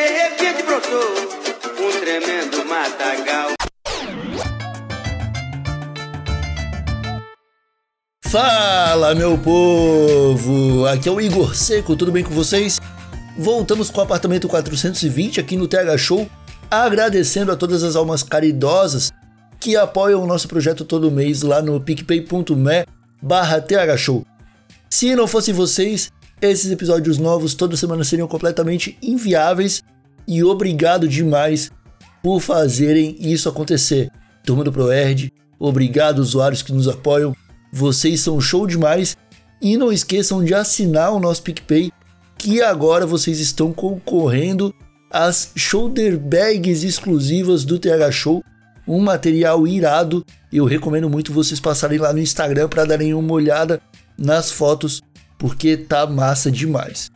De repente brotou um tremendo matagal. Fala, meu povo! Aqui é o Igor Seco, tudo bem com vocês? Voltamos com o apartamento 420 aqui no TH Show, agradecendo a todas as almas caridosas que apoiam o nosso projeto todo mês lá no picpay.me barra Show. Se não fossem vocês, esses episódios novos toda semana seriam completamente inviáveis e obrigado demais por fazerem isso acontecer. Turma do ProErd, obrigado usuários que nos apoiam, vocês são show demais e não esqueçam de assinar o nosso PicPay que agora vocês estão concorrendo às shoulder bags exclusivas do TH Show, um material irado. Eu recomendo muito vocês passarem lá no Instagram para darem uma olhada nas fotos porque tá massa demais.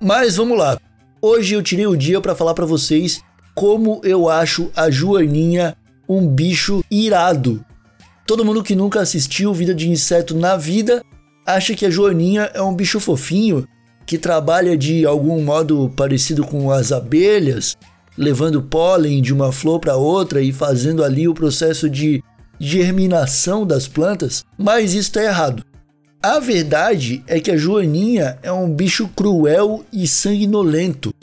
Mas vamos lá. Hoje eu tirei o dia para falar para vocês como eu acho a Joaninha um bicho irado. Todo mundo que nunca assistiu Vida de Inseto na vida acha que a Joaninha é um bicho fofinho que trabalha de algum modo parecido com as abelhas, levando pólen de uma flor para outra e fazendo ali o processo de germinação das plantas, mas isso está errado. A verdade é que a joaninha é um bicho cruel e sanguinolento,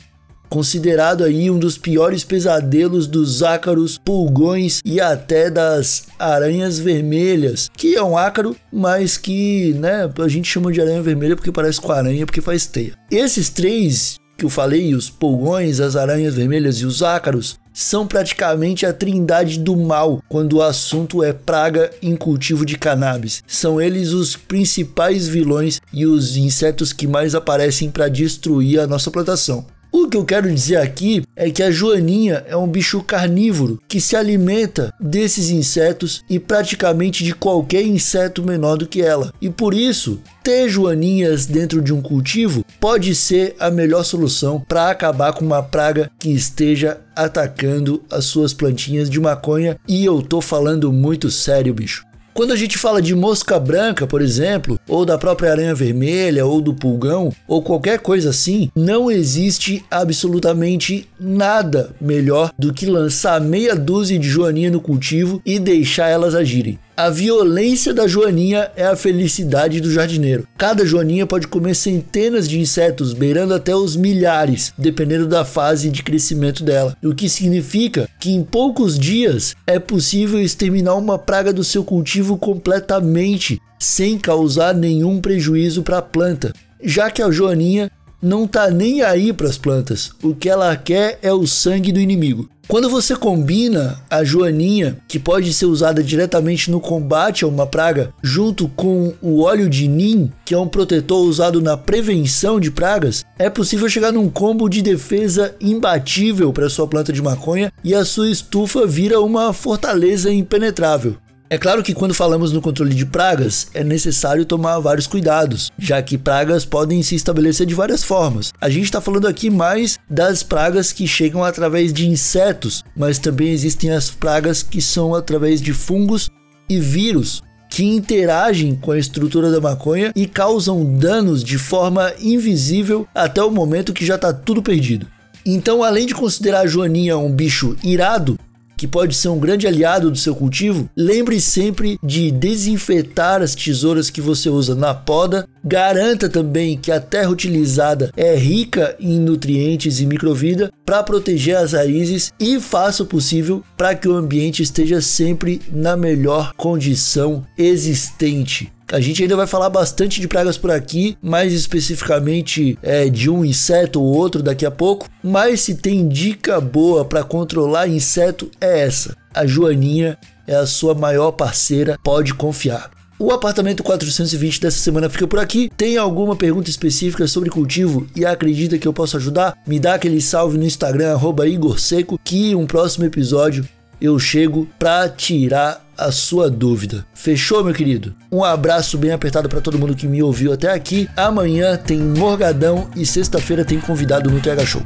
considerado aí um dos piores pesadelos dos ácaros, pulgões e até das aranhas vermelhas, que é um ácaro, mas que, né, a gente chama de aranha vermelha porque parece com aranha porque faz teia. Esses três que eu falei, os pulgões, as aranhas vermelhas e os ácaros, são praticamente a trindade do mal quando o assunto é praga em cultivo de cannabis. São eles os principais vilões e os insetos que mais aparecem para destruir a nossa plantação. O que eu quero dizer aqui é que a joaninha é um bicho carnívoro que se alimenta desses insetos e praticamente de qualquer inseto menor do que ela. E por isso, ter joaninhas dentro de um cultivo pode ser a melhor solução para acabar com uma praga que esteja atacando as suas plantinhas de maconha. E eu tô falando muito sério, bicho. Quando a gente fala de mosca branca, por exemplo, ou da própria aranha vermelha, ou do pulgão, ou qualquer coisa assim, não existe absolutamente nada melhor do que lançar meia dúzia de joaninha no cultivo e deixar elas agirem. A violência da joaninha é a felicidade do jardineiro. Cada joaninha pode comer centenas de insetos, beirando até os milhares, dependendo da fase de crescimento dela. O que significa que em poucos dias é possível exterminar uma praga do seu cultivo completamente, sem causar nenhum prejuízo para a planta. Já que a joaninha não tá nem aí para as plantas. O que ela quer é o sangue do inimigo. Quando você combina a joaninha, que pode ser usada diretamente no combate a uma praga, junto com o óleo de nim, que é um protetor usado na prevenção de pragas, é possível chegar num combo de defesa imbatível para sua planta de maconha e a sua estufa vira uma fortaleza impenetrável. É claro que quando falamos no controle de pragas, é necessário tomar vários cuidados, já que pragas podem se estabelecer de várias formas. A gente está falando aqui mais das pragas que chegam através de insetos, mas também existem as pragas que são através de fungos e vírus, que interagem com a estrutura da maconha e causam danos de forma invisível até o momento que já está tudo perdido. Então, além de considerar a joaninha um bicho irado, que pode ser um grande aliado do seu cultivo, lembre sempre de desinfetar as tesouras que você usa na poda. Garanta também que a terra utilizada é rica em nutrientes e microvida para proteger as raízes e faça o possível para que o ambiente esteja sempre na melhor condição existente. A gente ainda vai falar bastante de pragas por aqui, mais especificamente é, de um inseto ou outro daqui a pouco. Mas se tem dica boa para controlar inseto é essa. A Joaninha é a sua maior parceira, pode confiar. O apartamento 420 dessa semana fica por aqui. Tem alguma pergunta específica sobre cultivo e acredita que eu posso ajudar? Me dá aquele salve no Instagram, Igor Seco, que um próximo episódio eu chego para tirar a sua dúvida. Fechou, meu querido? Um abraço bem apertado para todo mundo que me ouviu até aqui. Amanhã tem Morgadão e sexta-feira tem convidado no TH Show.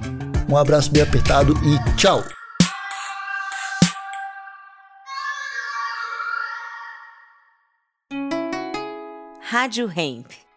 Um abraço bem apertado e tchau! Rádio Hemp.